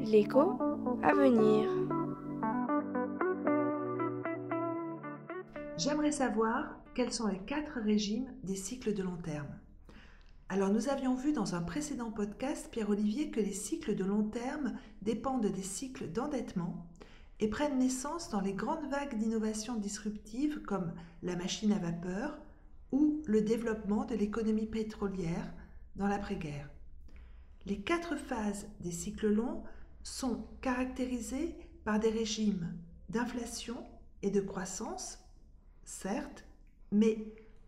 L'écho à venir. J'aimerais savoir quels sont les quatre régimes des cycles de long terme. Alors nous avions vu dans un précédent podcast, Pierre-Olivier, que les cycles de long terme dépendent des cycles d'endettement et prennent naissance dans les grandes vagues d'innovation disruptive comme la machine à vapeur ou le développement de l'économie pétrolière dans l'après-guerre. Les quatre phases des cycles longs sont caractérisées par des régimes d'inflation et de croissance certes, mais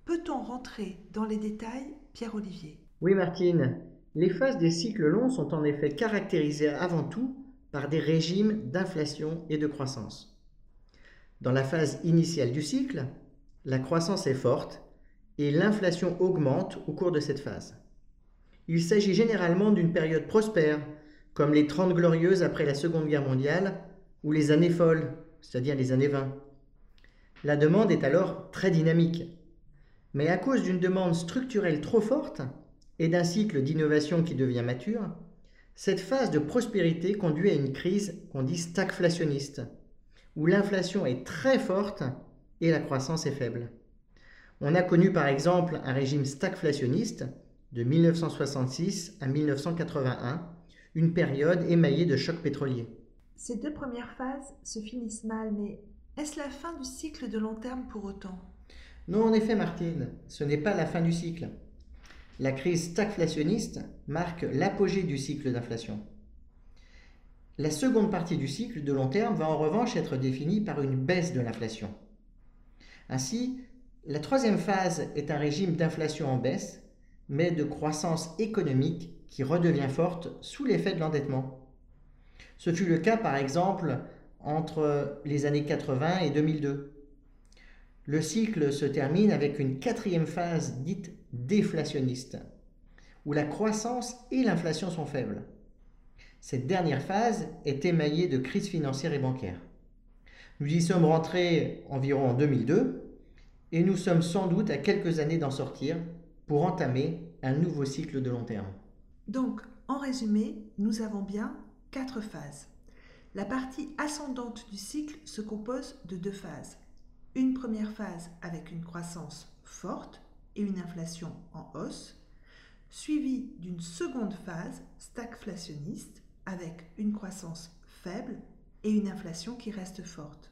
peut-on rentrer dans les détails, Pierre-Olivier? Oui, Martine. Les phases des cycles longs sont en effet caractérisées avant tout par des régimes d'inflation et de croissance. Dans la phase initiale du cycle, la croissance est forte et l'inflation augmente au cours de cette phase. Il s'agit généralement d'une période prospère, comme les Trente Glorieuses après la Seconde Guerre mondiale ou les années folles, c'est-à-dire les années 20. La demande est alors très dynamique. Mais à cause d'une demande structurelle trop forte et d'un cycle d'innovation qui devient mature, cette phase de prospérité conduit à une crise qu'on dit stagflationniste, où l'inflation est très forte et la croissance est faible. On a connu par exemple un régime stagflationniste de 1966 à 1981, une période émaillée de chocs pétroliers. Ces deux premières phases se finissent mal, mais est-ce la fin du cycle de long terme pour autant? Non, en effet, Martine, ce n'est pas la fin du cycle. La crise stagflationniste marque l'apogée du cycle d'inflation. La seconde partie du cycle de long terme va en revanche être définie par une baisse de l'inflation. Ainsi, la troisième phase est un régime d'inflation en baisse, mais de croissance économique qui redevient forte sous l'effet de l'endettement. Ce fut le cas par exemple entre les années 80 et 2002. Le cycle se termine avec une quatrième phase dite déflationniste, où la croissance et l'inflation sont faibles. Cette dernière phase est émaillée de crises financières et bancaires. Nous y sommes rentrés environ en 2002 et nous sommes sans doute à quelques années d'en sortir pour entamer un nouveau cycle de long terme. Donc, en résumé, nous avons bien quatre phases. La partie ascendante du cycle se compose de deux phases. Une première phase avec une croissance forte et une inflation en hausse, suivie d'une seconde phase stagflationniste avec une croissance faible et une inflation qui reste forte.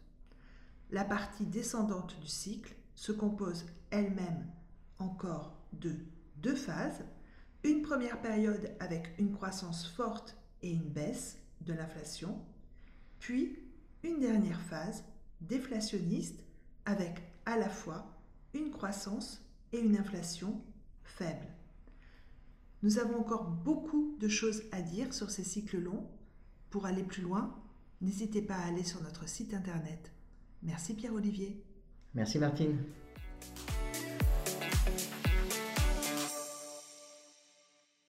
La partie descendante du cycle se compose elle-même encore de deux phases. Une première période avec une croissance forte et une baisse de l'inflation, puis une dernière phase déflationniste avec à la fois une croissance et une inflation faible. Nous avons encore beaucoup de choses à dire sur ces cycles longs. Pour aller plus loin, n'hésitez pas à aller sur notre site internet. Merci Pierre-Olivier. Merci Martine.